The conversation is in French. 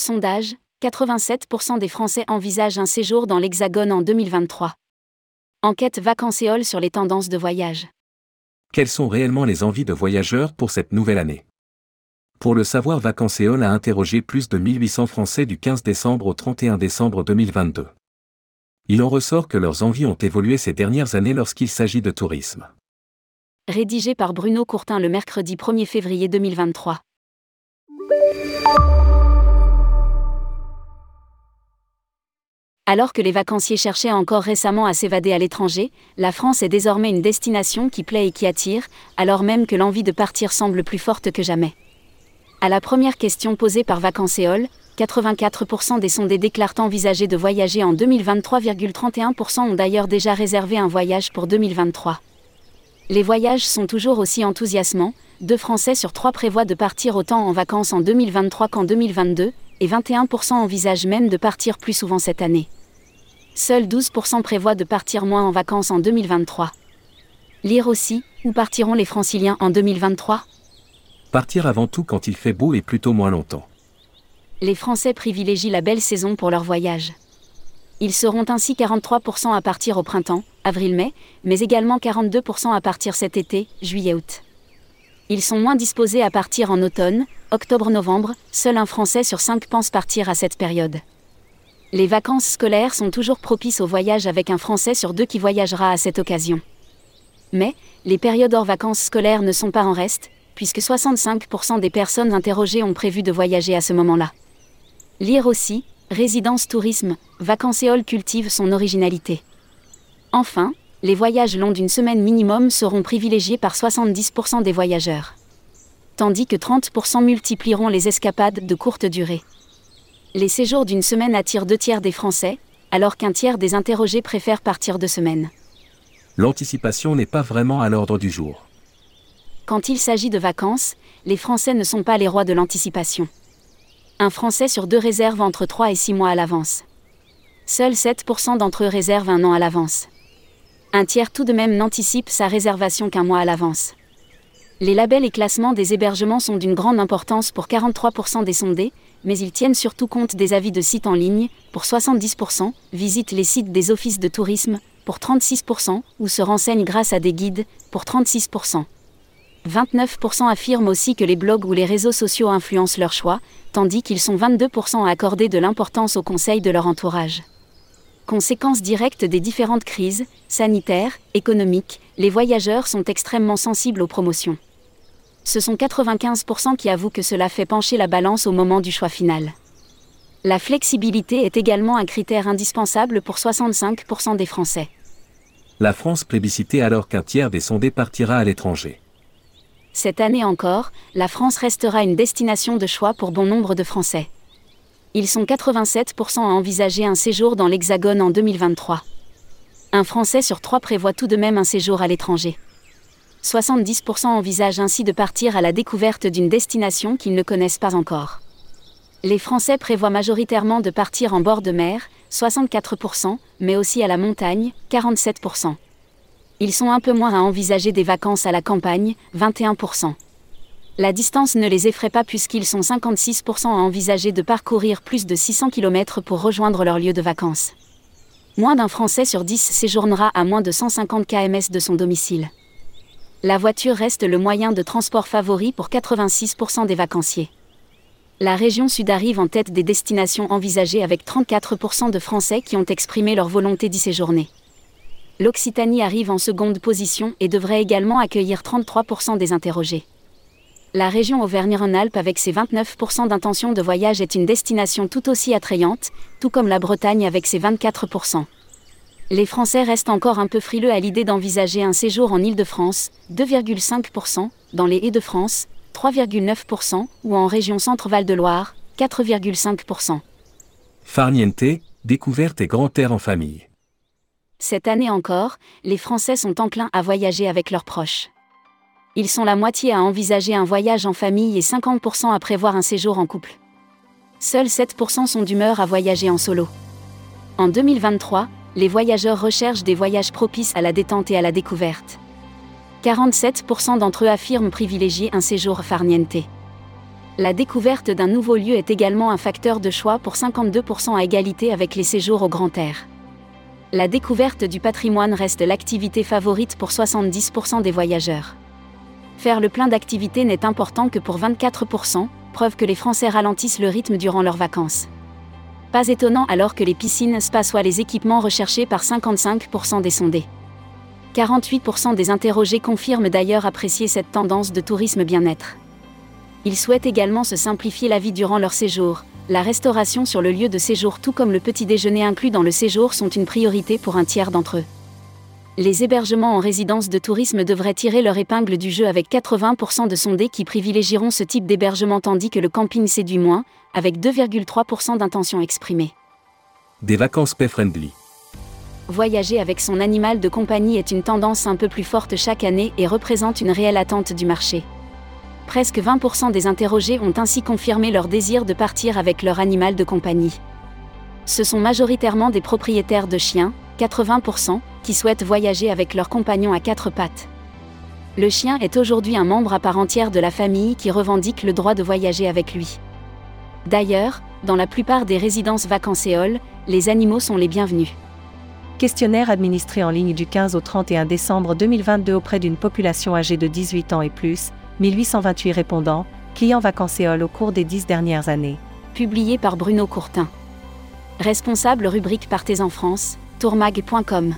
Sondage 87% des Français envisagent un séjour dans l'Hexagone en 2023. Enquête Vacanceol sur les tendances de voyage. Quelles sont réellement les envies de voyageurs pour cette nouvelle année? Pour le savoir, Vacanceol a interrogé plus de 1800 Français du 15 décembre au 31 décembre 2022. Il en ressort que leurs envies ont évolué ces dernières années lorsqu'il s'agit de tourisme. Rédigé par Bruno Courtin le mercredi 1er février 2023. Alors que les vacanciers cherchaient encore récemment à s'évader à l'étranger, la France est désormais une destination qui plaît et qui attire, alors même que l'envie de partir semble plus forte que jamais. À la première question posée par Vacancéol, 84% des sondés déclarent envisager de voyager en 2023,31% ont d'ailleurs déjà réservé un voyage pour 2023. Les voyages sont toujours aussi enthousiasmants, deux Français sur trois prévoient de partir autant en vacances en 2023 qu'en 2022, et 21% envisagent même de partir plus souvent cette année. Seuls 12% prévoient de partir moins en vacances en 2023. Lire aussi, où partiront les franciliens en 2023 Partir avant tout quand il fait beau et plutôt moins longtemps. Les Français privilégient la belle saison pour leur voyage. Ils seront ainsi 43% à partir au printemps, avril-mai, mais également 42% à partir cet été, juillet-août. Ils sont moins disposés à partir en automne, octobre-novembre, seul un Français sur cinq pense partir à cette période. Les vacances scolaires sont toujours propices au voyage avec un Français sur deux qui voyagera à cette occasion. Mais, les périodes hors vacances scolaires ne sont pas en reste, puisque 65% des personnes interrogées ont prévu de voyager à ce moment-là. Lire aussi, résidence tourisme, Vacancéole cultive son originalité. Enfin, les voyages longs d'une semaine minimum seront privilégiés par 70% des voyageurs. Tandis que 30% multiplieront les escapades de courte durée. Les séjours d'une semaine attirent deux tiers des Français, alors qu'un tiers des interrogés préfèrent partir deux semaines. L'anticipation n'est pas vraiment à l'ordre du jour. Quand il s'agit de vacances, les Français ne sont pas les rois de l'anticipation. Un Français sur deux réserve entre 3 et 6 mois à l'avance. Seuls 7% d'entre eux réservent un an à l'avance. Un tiers tout de même n'anticipe sa réservation qu'un mois à l'avance. Les labels et classements des hébergements sont d'une grande importance pour 43% des sondés, mais ils tiennent surtout compte des avis de sites en ligne, pour 70%, visitent les sites des offices de tourisme, pour 36%, ou se renseignent grâce à des guides, pour 36%. 29% affirment aussi que les blogs ou les réseaux sociaux influencent leur choix, tandis qu'ils sont 22% à accorder de l'importance aux conseils de leur entourage. Conséquence directe des différentes crises, sanitaires, économiques, les voyageurs sont extrêmement sensibles aux promotions ce sont 95% qui avouent que cela fait pencher la balance au moment du choix final. La flexibilité est également un critère indispensable pour 65% des Français. La France plébiscitée alors qu'un tiers des sondés partira à l'étranger. Cette année encore, la France restera une destination de choix pour bon nombre de Français. Ils sont 87% à envisager un séjour dans l'Hexagone en 2023. Un Français sur trois prévoit tout de même un séjour à l'étranger. 70% envisagent ainsi de partir à la découverte d'une destination qu'ils ne connaissent pas encore. Les Français prévoient majoritairement de partir en bord de mer, 64%, mais aussi à la montagne, 47%. Ils sont un peu moins à envisager des vacances à la campagne, 21%. La distance ne les effraie pas puisqu'ils sont 56% à envisager de parcourir plus de 600 km pour rejoindre leur lieu de vacances. Moins d'un Français sur 10 séjournera à moins de 150 km de son domicile la voiture reste le moyen de transport favori pour 86% des vacanciers. La région sud arrive en tête des destinations envisagées avec 34% de Français qui ont exprimé leur volonté d'y séjourner. L'Occitanie arrive en seconde position et devrait également accueillir 33% des interrogés. La région Auvergne-Rhône-Alpes avec ses 29% d'intention de voyage est une destination tout aussi attrayante, tout comme la Bretagne avec ses 24% les Français restent encore un peu frileux à l'idée d'envisager un séjour en Île-de-France, 2,5%, dans les Haies-de-France, 3,9%, ou en région Centre-Val de Loire, 4,5%. Farniente, découverte et grand air en famille. Cette année encore, les Français sont enclins à voyager avec leurs proches. Ils sont la moitié à envisager un voyage en famille et 50% à prévoir un séjour en couple. Seuls 7% sont d'humeur à voyager en solo. En 2023, les voyageurs recherchent des voyages propices à la détente et à la découverte. 47% d'entre eux affirment privilégier un séjour farniente. La découverte d'un nouveau lieu est également un facteur de choix pour 52% à égalité avec les séjours au grand air. La découverte du patrimoine reste l'activité favorite pour 70% des voyageurs. Faire le plein d'activités n'est important que pour 24%, preuve que les Français ralentissent le rythme durant leurs vacances. Pas étonnant alors que les piscines spa soient les équipements recherchés par 55% des sondés. 48% des interrogés confirment d'ailleurs apprécier cette tendance de tourisme bien-être. Ils souhaitent également se simplifier la vie durant leur séjour. La restauration sur le lieu de séjour tout comme le petit déjeuner inclus dans le séjour sont une priorité pour un tiers d'entre eux. Les hébergements en résidence de tourisme devraient tirer leur épingle du jeu avec 80% de sondés qui privilégieront ce type d'hébergement tandis que le camping séduit moins, avec 2,3% d'intentions exprimées. Des vacances pay-friendly. Voyager avec son animal de compagnie est une tendance un peu plus forte chaque année et représente une réelle attente du marché. Presque 20% des interrogés ont ainsi confirmé leur désir de partir avec leur animal de compagnie. Ce sont majoritairement des propriétaires de chiens, 80%, qui souhaitent voyager avec leur compagnon à quatre pattes. Le chien est aujourd'hui un membre à part entière de la famille qui revendique le droit de voyager avec lui. D'ailleurs, dans la plupart des résidences vacancéoles, les animaux sont les bienvenus. Questionnaire administré en ligne du 15 au 31 décembre 2022 auprès d'une population âgée de 18 ans et plus, 1828 répondants, clients vacancéoles au cours des dix dernières années. Publié par Bruno Courtin. Responsable rubrique Partez en France, tourmag.com.